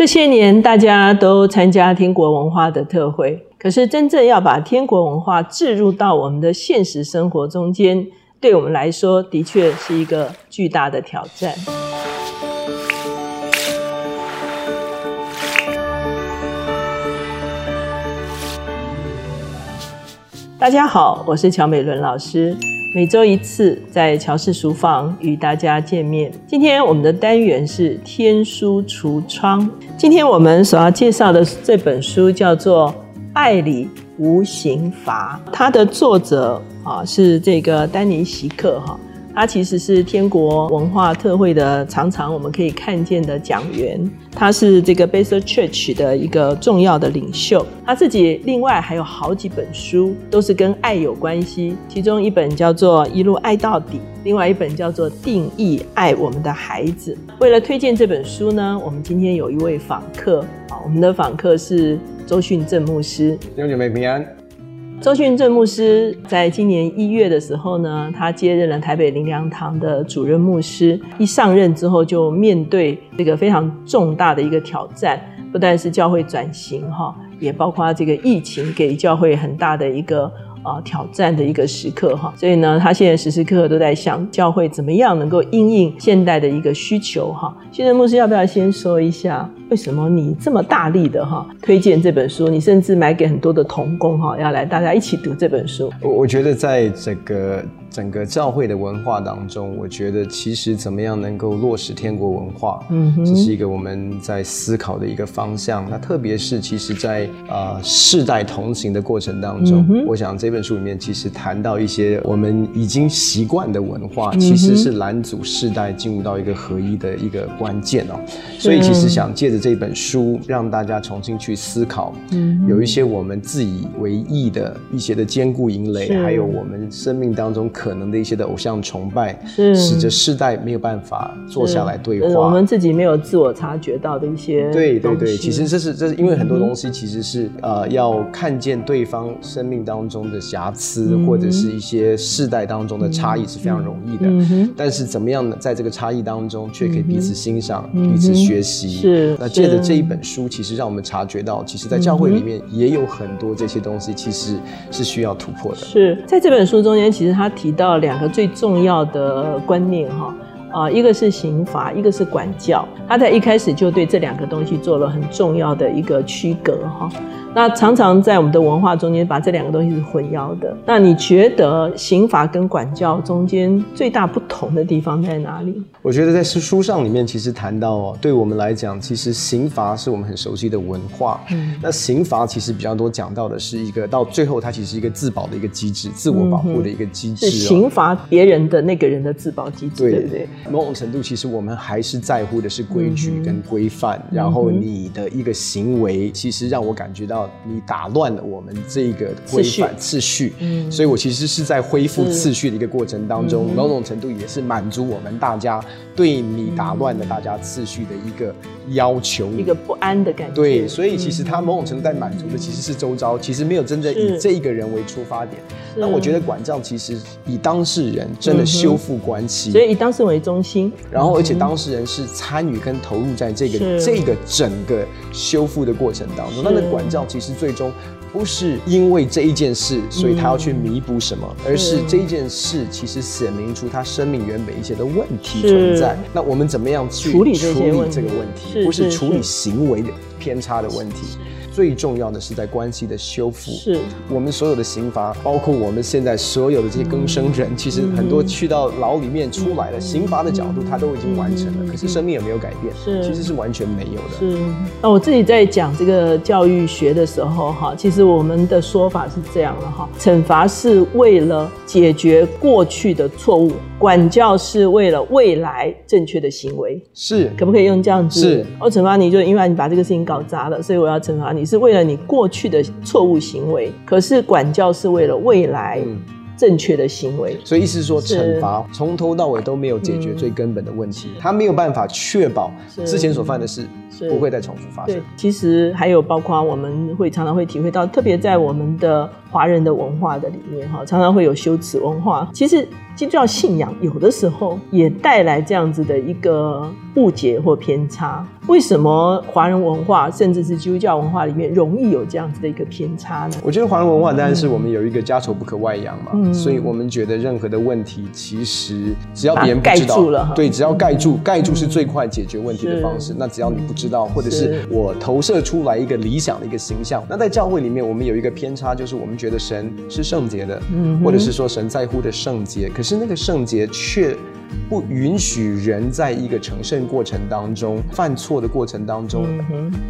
这些年大家都参加天国文化的特会，可是真正要把天国文化置入到我们的现实生活中间，对我们来说的确是一个巨大的挑战。大家好，我是乔美伦老师。每周一次在乔氏书房与大家见面。今天我们的单元是天书橱窗。今天我们所要介绍的这本书叫做《爱里无刑罚》，它的作者啊是这个丹尼席克哈。他其实是天国文化特会的常常我们可以看见的讲员，他是这个 Basil Church 的一个重要的领袖。他自己另外还有好几本书，都是跟爱有关系。其中一本叫做《一路爱到底》，另外一本叫做《定义爱我们的孩子》。为了推荐这本书呢，我们今天有一位访客啊，我们的访客是周训正牧师。弟兄姐妹平安。周训正牧师在今年一月的时候呢，他接任了台北灵粮堂的主任牧师。一上任之后，就面对这个非常重大的一个挑战，不但是教会转型哈，也包括这个疫情给教会很大的一个。啊，挑战的一个时刻哈，所以呢，他现在时时刻刻都在想教会怎么样能够应应现代的一个需求哈。现在牧师要不要先说一下，为什么你这么大力的哈推荐这本书？你甚至买给很多的童工哈，要来大家一起读这本书。我我觉得在这个。整个教会的文化当中，我觉得其实怎么样能够落实天国文化，嗯，这是一个我们在思考的一个方向。那特别是其实，在啊世代同行的过程当中，我想这本书里面其实谈到一些我们已经习惯的文化，其实是拦阻世代进入到一个合一的一个关键哦。所以其实想借着这本书，让大家重新去思考，嗯，有一些我们自以为意的一些的坚固营垒，还有我们生命当中。可能的一些的偶像崇拜，使得世代没有办法坐下来对话。我们自己没有自我察觉到的一些，对对对，其实这是这是因为很多东西其实是呃要看见对方生命当中的瑕疵，或者是一些世代当中的差异是非常容易的。但是怎么样呢？在这个差异当中，却可以彼此欣赏、彼此学习。是那借着这一本书，其实让我们察觉到，其实，在教会里面也有很多这些东西，其实是需要突破的。是在这本书中间，其实他提。提到两个最重要的观念哈啊，一个是刑罚，一个是管教。他在一开始就对这两个东西做了很重要的一个区隔哈。那常常在我们的文化中间，把这两个东西是混淆的。那你觉得刑罚跟管教中间最大不同的地方在哪里？我觉得在书书上里面，其实谈到哦，对我们来讲，其实刑罚是我们很熟悉的文化。嗯，那刑罚其实比较多讲到的是一个到最后，它其实是一个自保的一个机制，自我保护的一个机制。是刑罚别人的那个人的自保机制，对不对？某种程度，其实我们还是在乎的是规矩跟规范。然后你的一个行为，其实让我感觉到。你打乱了我们这个规范次序，嗯，所以我其实是在恢复次序的一个过程当中，某种程度也是满足我们大家对你打乱了大家次序的一个要求，一个不安的感觉。对，所以其实他某种程度在满足的其实是周遭，其实没有真正以这一个人为出发点。那我觉得管教其实以当事人真的修复关系，所以以当事人为中心，然后而且当事人是参与跟投入在这个这个整个修复的过程当中，那那管教。其实最终不是因为这一件事，所以他要去弥补什么，而是这一件事其实显明出他生命原本一些的问题存在。那我们怎么样去处理这个问题？不是处理行为的偏差的问题。最重要的是在关系的修复。是我们所有的刑罚，包括我们现在所有的这些更生人，其实很多去到牢里面出来了，刑罚的角度他都已经完成了，可是生命有没有改变？是，其实是完全没有的。是。那我自己在讲这个教育学的时候，哈，其实我们的说法是这样的哈，惩罚是为了解决过去的错误，管教是为了未来正确的行为。是，可不可以用这样子？是。我惩罚你就因为你把这个事情搞砸了，所以我要惩罚你。你是为了你过去的错误行为，可是管教是为了未来正确的行为。所以意思是说，惩罚从头到尾都没有解决最根本的问题，他没有办法确保之前所犯的事不会再重复发生。其实还有包括我们会常常会体会到，特别在我们的华人的文化的里面哈，常常会有羞耻文化。其实基督教信仰有的时候也带来这样子的一个误解或偏差。为什么华人文化甚至是基督教文化里面容易有这样子的一个偏差呢？我觉得华人文化当然是我们有一个家丑不可外扬嘛，所以我们觉得任何的问题其实只要别人不知道，对，只要盖住，盖住是最快解决问题的方式。那只要你不知道，或者是我投射出来一个理想的一个形象，那在教会里面我们有一个偏差，就是我们觉得神是圣洁的，或者是说神在乎的圣洁，可是那个圣洁却。不允许人在一个成圣过程当中犯错的过程当中，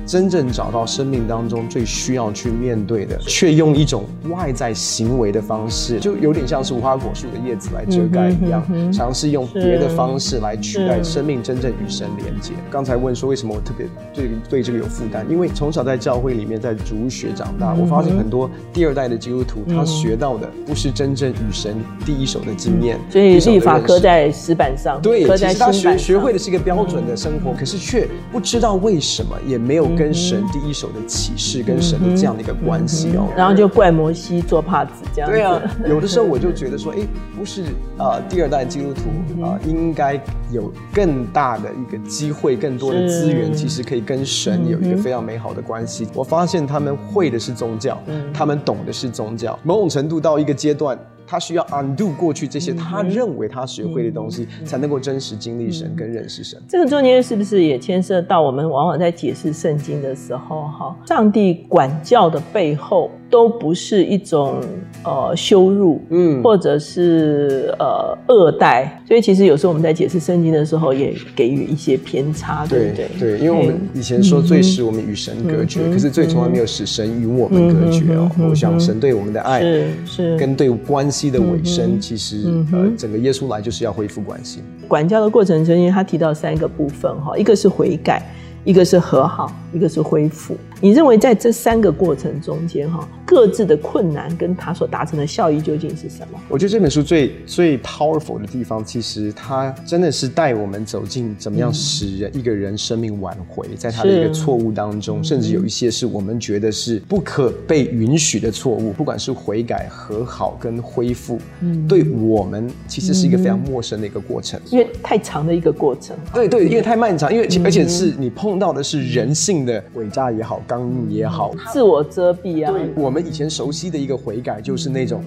真正找到生命当中最需要去面对的，却用一种外在行为的方式，就有点像是无花果树的叶子来遮盖一样，尝试用别的方式来取代生命真正与神连接。刚才问说为什么我特别对对这个有负担，因为从小在教会里面在主学长大，我发现很多第二代的基督徒他学到的不是真正与神第一手的经验，所以立法科在。纸板上，对，其实他学学会的是一个标准的生活，可是却不知道为什么，也没有跟神第一手的启示，跟神的这样的一个关系哦。然后就怪摩西做帕子这样。对啊，有的时候我就觉得说，哎，不是啊，第二代基督徒啊，应该有更大的一个机会，更多的资源，其实可以跟神有一个非常美好的关系。我发现他们会的是宗教，他们懂的是宗教，某种程度到一个阶段。他需要 undo 过去这些他认为他学会的东西，才能够真实经历神跟认识神。这个中间是不是也牵涉到我们往往在解释圣经的时候，哈，上帝管教的背后？都不是一种呃羞辱，嗯，或者是呃恶待，所以其实有时候我们在解释圣经的时候，也给予一些偏差，对不对？对，因为我们以前说最使我们与神隔绝，可是最从来没有使神与我们隔绝哦。我想神对我们的爱是是跟对关系的尾声，其实呃整个耶稣来就是要恢复关系。管教的过程中间，他提到三个部分哈，一个是悔改，一个是和好，一个是恢复。你认为在这三个过程中间，哈，各自的困难跟他所达成的效益究竟是什么？我觉得这本书最最 powerful 的地方，其实它真的是带我们走进怎么样使人一个人生命挽回，在他的一个错误当中，甚至有一些是我们觉得是不可被允许的错误，不管是悔改、和好跟恢复，嗯，对我们其实是一个非常陌生的一个过程，因为太长的一个过程。对对，因为太漫长，因为而且是你碰到的是人性的伪诈也好。刚硬也好，自我遮蔽啊。对，我们以前熟悉的一个悔改就是那种，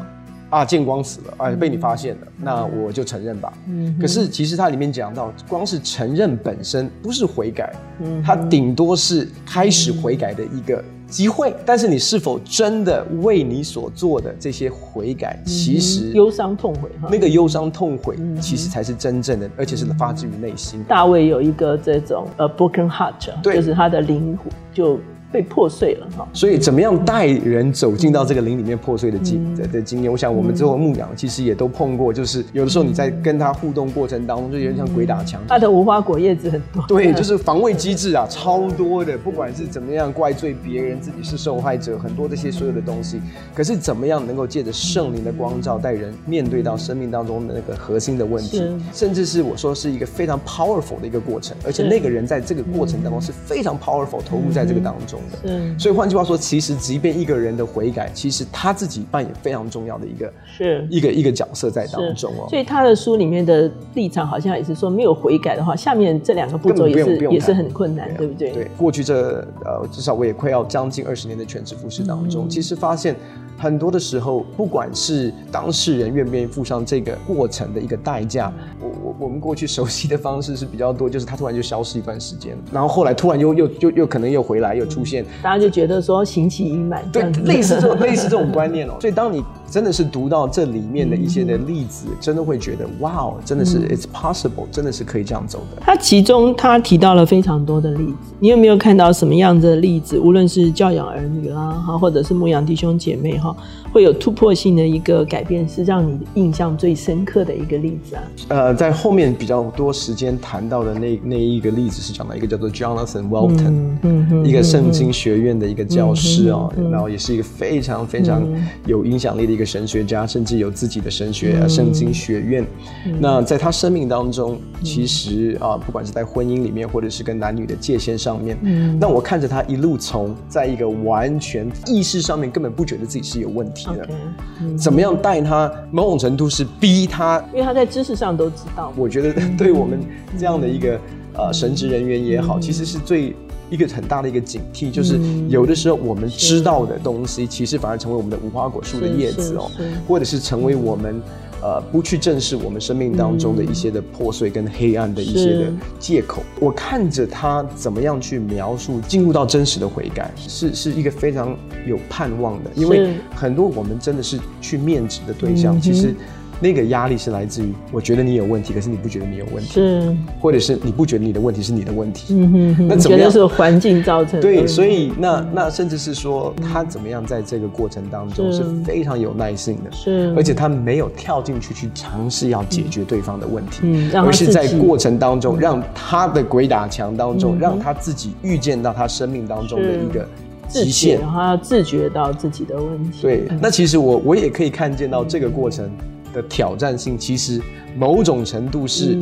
啊，见光死了，哎，被你发现了，那我就承认吧。嗯。可是其实它里面讲到，光是承认本身不是悔改，嗯，它顶多是开始悔改的一个机会。但是你是否真的为你所做的这些悔改，其实忧伤痛悔哈？那个忧伤痛悔，其实才是真正的，而且是发自于内心。大卫有一个这种呃 broken heart，就是他的灵就。被破碎了哈，所以怎么样带人走进到这个林里面破碎的经的的经验？我想我们之后牧养其实也都碰过，就是有的时候你在跟他互动过程当中，就有点像鬼打墙。他的无花果叶子很多，对，就是防卫机制啊，超多的。不管是怎么样怪罪别人，自己是受害者，很多这些所有的东西。可是怎么样能够借着圣灵的光照，带人面对到生命当中的那个核心的问题，甚至是我说是一个非常 powerful 的一个过程，而且那个人在这个过程当中是非常 powerful 投入在这个当中。嗯，所以换句话说，其实即便一个人的悔改，其实他自己扮演非常重要的一个是一个一个角色在当中哦。所以他的书里面的立场好像也是说，没有悔改的话，下面这两个步骤也是也是很困难，对不对？对，过去这呃，至少我也快要将近二十年的全职服饰当中，其实发现。很多的时候，不管是当事人愿不愿意付上这个过程的一个代价，我们过去熟悉的方式是比较多，就是他突然就消失一段时间，然后后来突然又又又又可能又回来又出现，大家就觉得说行期已满，对，类似这种类似这种观念哦。所以当你真的是读到这里面的一些的例子，真的会觉得哇哦，真的是 it's possible，真的是可以这样走的。他其中他提到了非常多的例子，你有没有看到什么样子的例子？无论是教养儿女啦，哈，或者是牧养弟兄姐妹哈，会有突破性的一个改变，是让你印象最深刻的一个例子啊。呃，在后面比较多时间谈到的那那一个例子是讲到一个叫做 Jonathan Walton，一个圣经学院的一个教师哦，然后也是一个非常非常有影响力的一个。神学家甚至有自己的神学圣经学院。那在他生命当中，其实啊，不管是在婚姻里面，或者是跟男女的界限上面，那我看着他一路从在一个完全意识上面根本不觉得自己是有问题的，怎么样带他，某种程度是逼他，因为他在知识上都知道。我觉得对我们这样的一个。呃神职人员也好，其实是最一个很大的一个警惕，就是有的时候我们知道的东西，其实反而成为我们的无花果树的叶子哦，或者是成为我们。呃，不去正视我们生命当中的一些的破碎跟黑暗的一些的借口。我看着他怎么样去描述进入到真实的悔改，是是一个非常有盼望的。因为很多我们真的是去面质的对象，其实。那个压力是来自于，我觉得你有问题，可是你不觉得你有问题，是，或者是你不觉得你的问题是你的问题，嗯哼哼，那怎么样？是环境造成的？对，所以那那甚至是说他怎么样在这个过程当中是。非常有耐性的，是，而且他没有跳进去去尝试要解决对方的问题，嗯，而是在过程当中让他的鬼打墙当中，让他自己预见到他生命当中的一个极限，然后要自觉到自己的问题。对，那其实我我也可以看见到这个过程。的挑战性其实某种程度是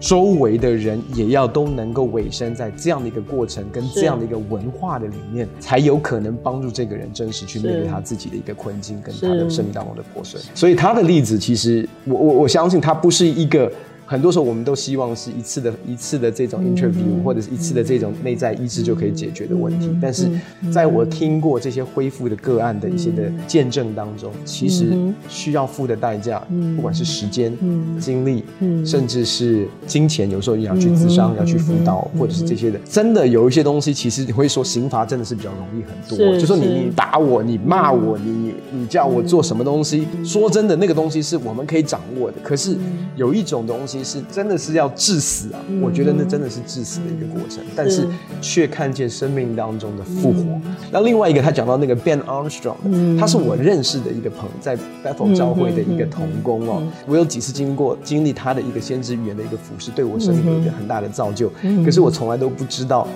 周围的人也要都能够委身在这样的一个过程跟这样的一个文化的里面，才有可能帮助这个人真实去面对他自己的一个困境跟他的生命当中的破碎。所以他的例子其实我我我相信他不是一个。很多时候，我们都希望是一次的一次的这种 interview，或者是一次的这种内在医治就可以解决的问题。但是，在我听过这些恢复的个案的一些的见证当中，其实需要付的代价，不管是时间、精力，甚至是金钱，有时候你要去咨商、要去辅导，或者是这些的，真的有一些东西，其实你会说刑罚真的是比较容易很多。就说你你打我，你骂我，你你叫我做什么东西，说真的，那个东西是我们可以掌握的。可是有一种东西。其实真的是要致死啊！我觉得那真的是致死的一个过程，但是却看见生命当中的复活。那另外一个，他讲到那个 Ben Armstrong，他是我认识的一个朋友，在 Bethel 教会的一个童工哦。我有几次经过经历他的一个先知语言的一个服饰，对我生命有一个很大的造就。可是我从来都不知道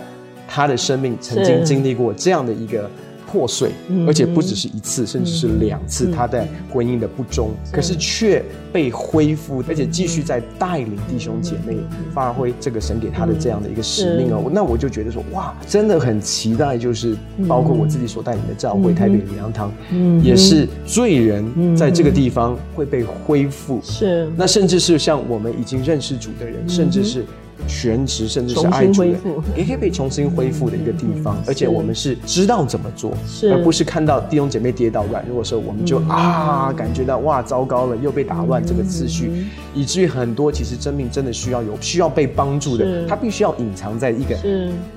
他的生命曾经经历过这样的一个。破碎，而且不只是一次，甚至是两次，他在婚姻的不忠，可是却被恢复，而且继续在带领弟兄姐妹发挥这个神给他的这样的一个使命哦。那我就觉得说，哇，真的很期待，就是包括我自己所带领的教会台北灵粮堂，也是罪人在这个地方会被恢复，是。那甚至是像我们已经认识主的人，甚至是。全职甚至是爱主的，也可以被重新恢复的一个地方，而且我们是知道怎么做，而不是看到弟兄姐妹跌倒软弱的时候，我们就啊感觉到哇糟糕了，又被打乱这个次序，以至于很多其实真命真的需要有需要被帮助的，他必须要隐藏在一个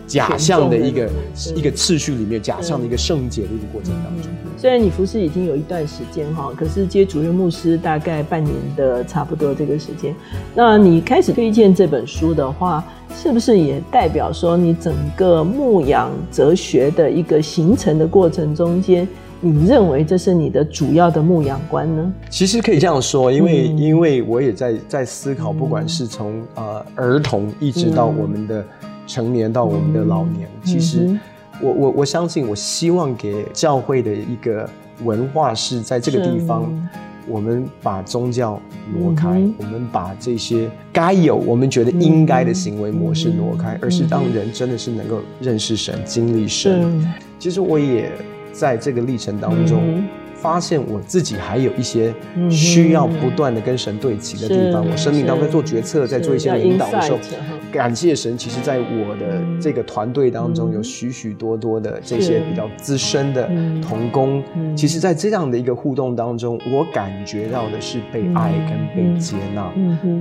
假象的一个一个次序里面，假象的一个圣洁的一个过程当中。虽然你服侍已经有一段时间哈，可是接主任牧师大概半年的差不多这个时间，那你开始推荐这本书的话，是不是也代表说你整个牧养哲学的一个形成的过程中间，你认为这是你的主要的牧羊观呢？其实可以这样说，因为因为我也在在思考，不管是从呃儿童一直到我们的成年到我们的老年，其实。我我我相信，我希望给教会的一个文化是在这个地方，我们把宗教挪开，我们把这些该有我们觉得应该的行为模式挪开，而是让人真的是能够认识神、经历神。其实我也在这个历程当中。发现我自己还有一些需要不断的跟神对齐的地方。我生命当中在做决策，在做一些引导的时候，感谢神。其实，在我的这个团队当中，有许许多多的这些比较资深的同工。其实，在这样的一个互动当中，我感觉到的是被爱跟被接纳，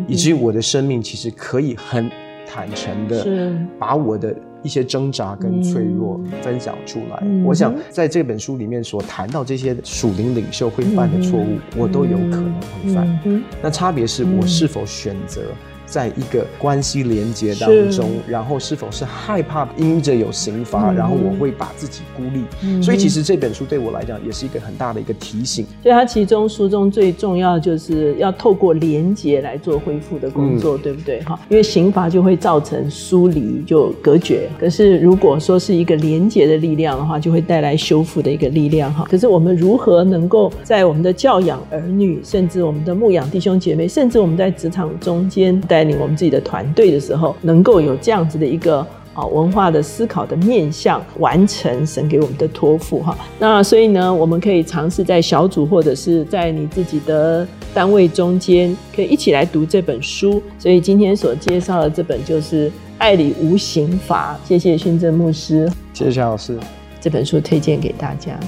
以及我的生命其实可以很坦诚的把我的。一些挣扎跟脆弱分享出来，我想在这本书里面所谈到这些属灵领袖会犯的错误，我都有可能会犯。那差别是我是否选择。在一个关系连接当中，然后是否是害怕因着有刑罚，然后我会把自己孤立？所以其实这本书对我来讲也是一个很大的一个提醒。所以它其中书中最重要就是要透过连接来做恢复的工作，对不对？哈，因为刑罚就会造成疏离，就隔绝。可是如果说是一个连接的力量的话，就会带来修复的一个力量。哈，可是我们如何能够在我们的教养儿女，甚至我们的牧养弟兄姐妹，甚至我们在职场中间带领我们自己的团队的时候，能够有这样子的一个啊文化的思考的面向，完成神给我们的托付哈。那所以呢，我们可以尝试在小组或者是在你自己的单位中间，可以一起来读这本书。所以今天所介绍的这本就是爱里无刑罚。谢谢训正牧师，谢谢小老师。这本书推荐给大家。